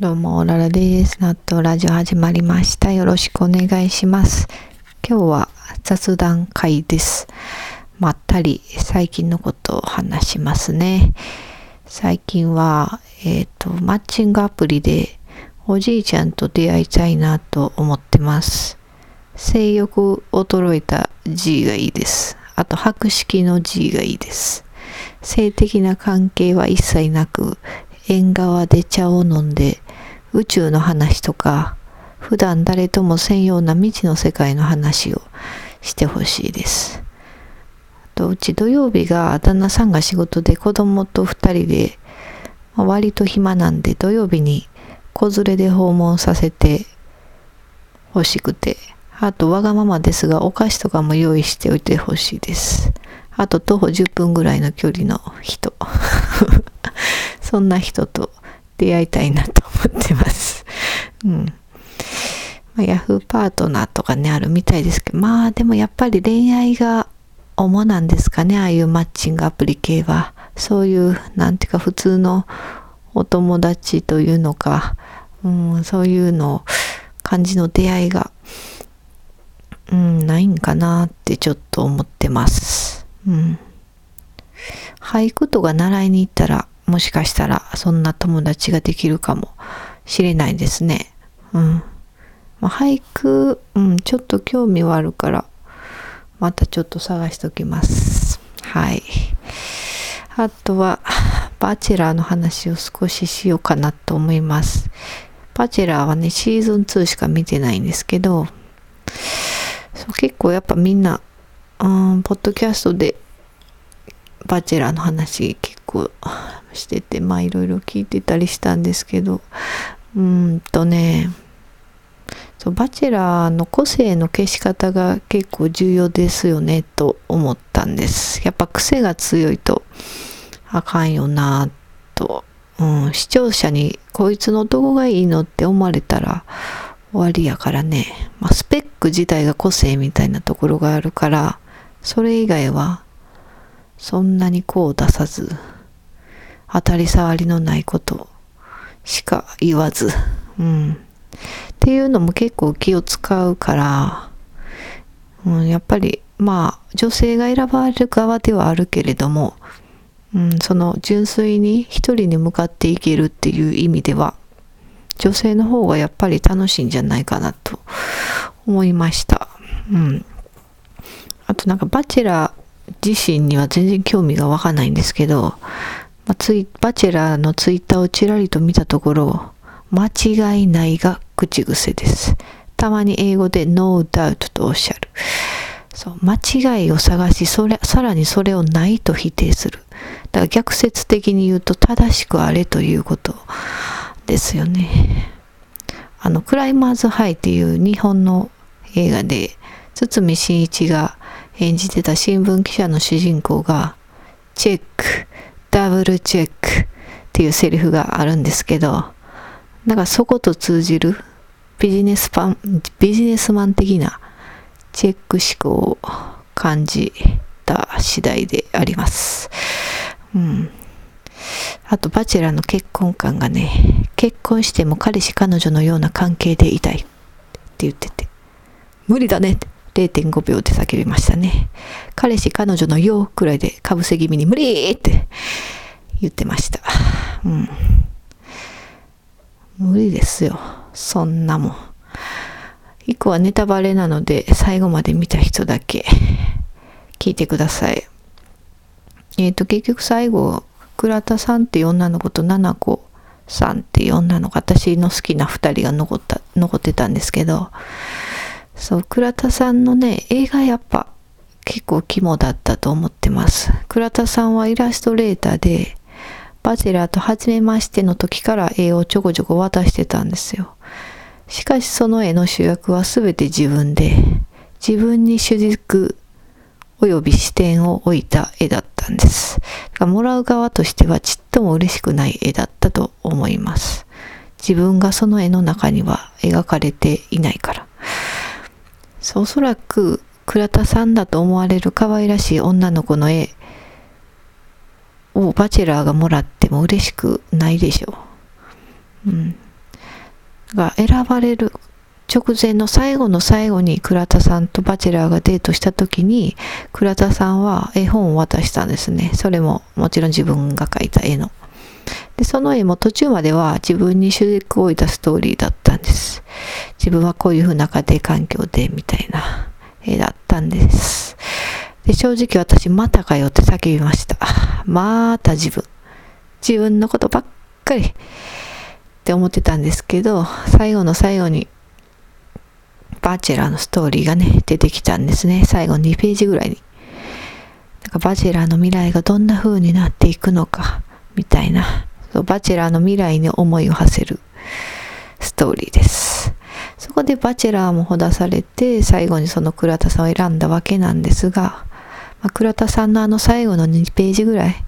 どうも、オララです。納豆ラジオ始まりました。よろしくお願いします。今日は雑談会です。まったり最近のことを話しますね。最近は、えっ、ー、と、マッチングアプリでおじいちゃんと出会いたいなと思ってます。性欲衰えた G がいいです。あと、白色の G がいいです。性的な関係は一切なく、縁側で茶を飲んで宇宙の話とか普段誰ともせんような未知の世界の話をしてほしいです。とうち土曜日が旦那さんが仕事で子供と2人で、まあ、割と暇なんで土曜日に子連れで訪問させてほしくてあとわがままですがお菓子とかも用意しておいてほしいです。あと徒歩10分ぐらいの距離の人 そんな人と出会いたいなと思ってます。うん。まあ、ヤフーパートナーとかね、あるみたいですけど、まあでもやっぱり恋愛が主なんですかね、ああいうマッチングアプリ系は。そういう、なんていうか普通のお友達というのか、うん、そういうの感じの出会いが、うん、ないんかなってちょっと思ってます。うん。俳句とか習いに行ったら、もしかしたらそんな友達ができるかもしれないですね。うん。まあ、俳句、うん、ちょっと興味はあるから、またちょっと探しときます。はい。あとは、バチェラーの話を少ししようかなと思います。バチェラーはね、シーズン2しか見てないんですけど、そう結構やっぱみんな、うん、ポッドキャストでバチェラーの話結構しててまあいろいろ聞いてたりしたんですけど。うんとねそうバチェラーの個性の消し方が結構重要ですよねと思ったんです。やっぱ癖が強いとあかんよなと、うん、視聴者にこいつのどこがいいのって思われたら終わりやからね、まあ、スペック自体が個性みたいなところがあるからそれ以外はそんなにこう出さず当たり障りのないことしか言わず、うん。っていうのも結構気を使うから、うん、やっぱりまあ女性が選ばれる側ではあるけれども、うん、その純粋に一人に向かっていけるっていう意味では女性の方がやっぱり楽しいんじゃないかなと思いました。うん。あとなんかバチェラー自身には全然興味がわかないんですけど、まあ、ツイバチェラーのツイッターをちらりと見たところ、間違いないが口癖です。たまに英語で no doubt とおっしゃる。そう、間違いを探し、それ、さらにそれをないと否定する。だから逆説的に言うと正しくあれということですよね。あの、クライマーズハイっていう日本の映画で、堤真一が演じてた新聞記者の主人公が、チェック、ダブルチェックっていうセリフがあるんですけど、なんかそこと通じるビジネスパン、ビジネスマン的なチェック思考を感じた次第であります。うん。あと、バチェラーの結婚観がね、結婚しても彼氏彼女のような関係でいたいって言ってて、無理だねって0.5秒で叫びましたね。彼氏彼女のよくらいでかぶせ気味に無理って言ってました。うん。無理ですよ。そんなもん。以降はネタバレなので最後まで見た人だけ聞いてください。えっ、ー、と、結局最後、倉田さんっていう女の子と七子さんっていう女の子、私の好きな二人が残った、残ってたんですけど、そう、倉田さんのね、映画やっぱ結構肝だったと思ってます。倉田さんはイラストレーターで、バチェラーと初めましての時から絵をちょこちょこ渡してたんですよ。しかしその絵の主役は全て自分で、自分に主軸及び視点を置いた絵だったんです。だからもらう側としてはちっとも嬉しくない絵だったと思います。自分がその絵の中には描かれていないから。おそらく倉田さんだと思われる可愛らしい女の子の絵をバチェラーがもらっても嬉しくないでしょう。うん。が選ばれる直前の最後の最後に倉田さんとバチェラーがデートした時に倉田さんは絵本を渡したんですね。それももちろん自分が描いた絵の。で、その絵も途中までは自分に主軸を置いたストーリーだったんです。自分はこういう風な家庭環境でみたいな絵だったんです。で、正直私またかよって叫びました。また自分。自分のことばっかりって思ってたんですけど、最後の最後にバチェラーのストーリーがね、出てきたんですね。最後2ページぐらいに。なんかバチェラーの未来がどんな風になっていくのか、みたいな。バチェラーの未来に思いを馳せるストーリーです。そこでバチェラーもほだされて、最後にその倉田さんを選んだわけなんですが、まあ、倉田さんのあの最後の2ページぐらい、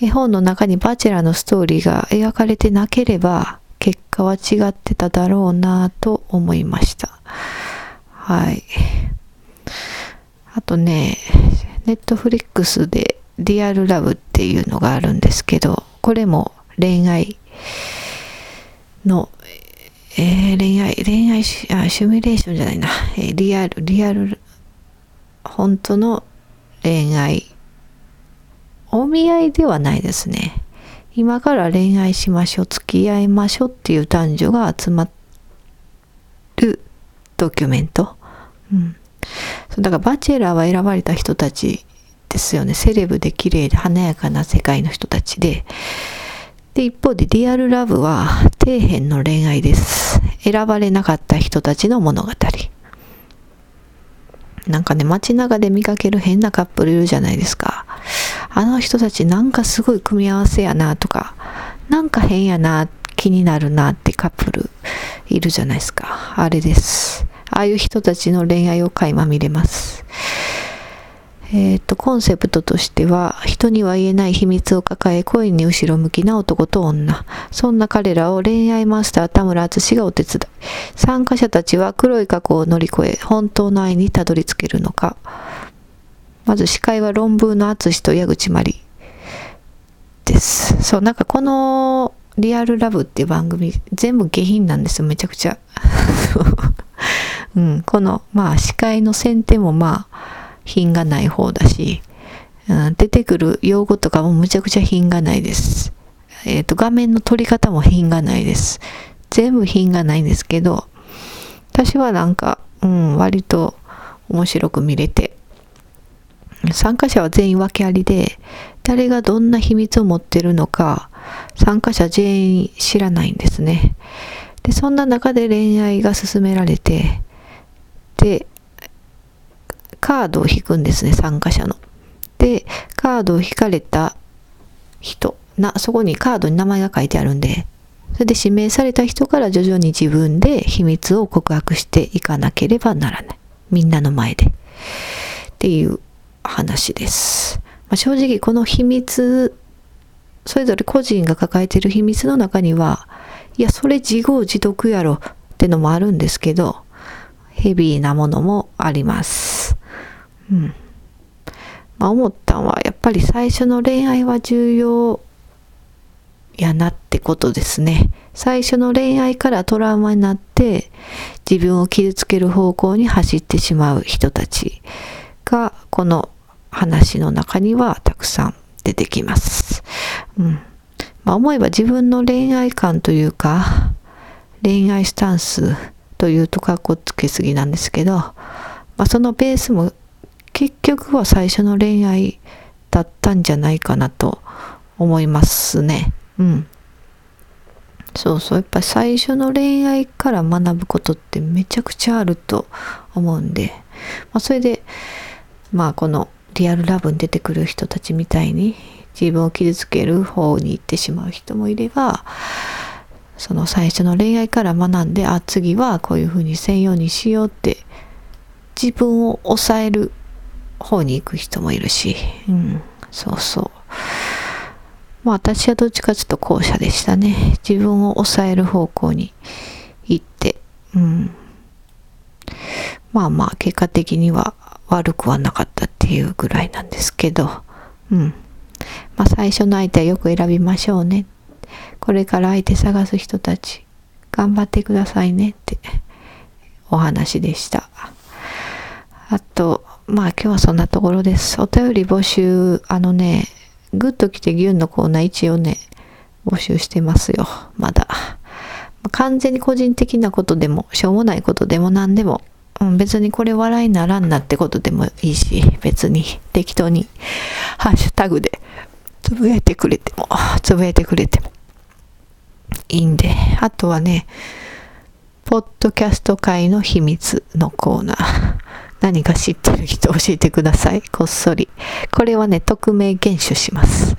絵本の中にバチェラーのストーリーが描かれてなければ、結果は違ってただろうなと思いました。はい。あとね、ネットフリックスでリアルラブっていうのがあるんですけど、これも恋愛の、えー、恋愛、恋愛シあシミュレーションじゃないな、えー、リアル、リアル、本当の恋愛、お見合いではないですね。今から恋愛しましょう、付き合いましょうっていう男女が集まるドキュメント。うん。だからバチェラーは選ばれた人たちですよね。セレブで綺麗で華やかな世界の人たちで。で、一方でリアルラブは底辺の恋愛です。選ばれなかった人たちの物語。なんかね、街中で見かける変なカップルいるじゃないですか。あの人たちなんかすごい組み合わせやなとか、なんか変やな、気になるなってカップルいるじゃないですか。あれです。ああいう人たちの恋愛を垣間見れます。えっ、と、コンセプトとしては、人には言えない秘密を抱え、恋に後ろ向きな男と女。そんな彼らを恋愛マスター田村淳がお手伝い。参加者たちは黒い過去を乗り越え、本当の愛にたどり着けるのか。まず司会は論文の淳と矢口まりです。そう、なんかこのリアルラブっていう番組、全部下品なんですよ、めちゃくちゃ。うん、この、まあ、司会の選定もまあ、品がない方だし、うん、出てくる用語とかもむちゃくちゃ品がないです。えっ、ー、と、画面の撮り方も品がないです。全部品がないんですけど、私はなんか、うん、割と面白く見れて、参加者は全員訳ありで、誰がどんな秘密を持ってるのか、参加者全員知らないんですね。で、そんな中で恋愛が進められて、で、カードを引くんですね、参加者の。で、カードを引かれた人、な、そこにカードに名前が書いてあるんで、それで指名された人から徐々に自分で秘密を告白していかなければならない。みんなの前で。っていう話です。まあ、正直この秘密、それぞれ個人が抱えている秘密の中には、いや、それ自業自得やろってのもあるんですけど、ヘビーなものもあります。うん。まあ思ったんは、やっぱり最初の恋愛は重要やなってことですね。最初の恋愛からトラウマになって自分を傷つける方向に走ってしまう人たちがこの話の中にはたくさん出てきます。うん。まあ思えば自分の恋愛観というか恋愛スタンスというとかっこつけすぎなんですけど、まあ、そのベースも結局は最初の恋愛だったんじゃないかなと思いますね。うん。そうそう。やっぱ最初の恋愛から学ぶことってめちゃくちゃあると思うんで、まあ、それで、まあこのリアルラブに出てくる人たちみたいに自分を傷つける方に行ってしまう人もいれば、その最初の恋愛から学んで、あ、次はこういうふうにせんようにしようって自分を抑える方に行く人もいるし、うん、そうそう。まあ私はどっちかちょっと後者でしたね。自分を抑える方向に行って、うん。まあまあ結果的には悪くはなかったっていうぐらいなんですけど、うん。まあ最初の相手はよく選びましょうね。これから相手探す人たち頑張ってくださいねってお話でした。あと、まあ今日はそんなところです。お便り募集、あのね、グッと来てギュンのコーナー一応ね、募集してますよ。まだ。完全に個人的なことでも、しょうもないことでも何でも、うん、別にこれ笑いならんなってことでもいいし、別に適当にハッシュタグでつぶやいてくれても、つぶやいてくれてもいいんで、あとはね、ポッドキャスト界の秘密のコーナー。何か知ってる人教えてください。こっそり。これはね、匿名厳守します。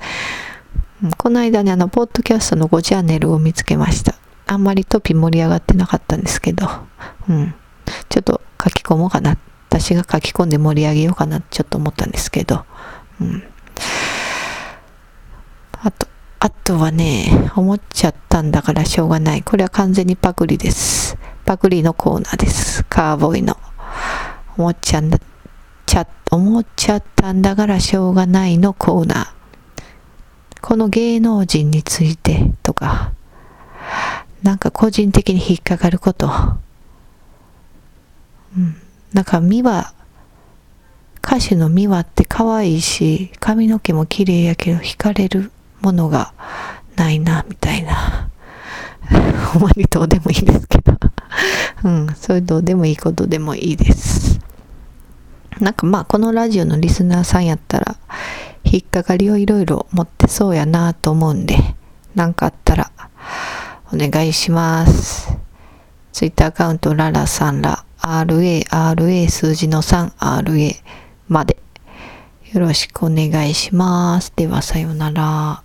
この間ね、あの、ポッドキャストの5チャンネルを見つけました。あんまりトピ盛り上がってなかったんですけど、うん。ちょっと書き込もうかな。私が書き込んで盛り上げようかなってちょっと思ったんですけど、うん。あと、あとはね、思っちゃったんだからしょうがない。これは完全にパクリです。パクリのコーナーです。カーボーイの。思っちゃんだ、ちゃ、思っちゃったんだからしょうがないのコーナー。この芸能人についてとか、なんか個人的に引っかかること。うん。なんか美和、歌手の美和って可愛いし、髪の毛も綺麗やけど惹かれるものがないな、みたいな。ほんまにどうでもいいですけど。うん、それどうでもいいことでもいいです。なんかまあこのラジオのリスナーさんやったら引っかかりをいろいろ持ってそうやなと思うんで、なんかあったらお願いします。ツイッターアカウントララさんら RA、RA 数字の 3RA までよろしくお願いします。ではさようなら。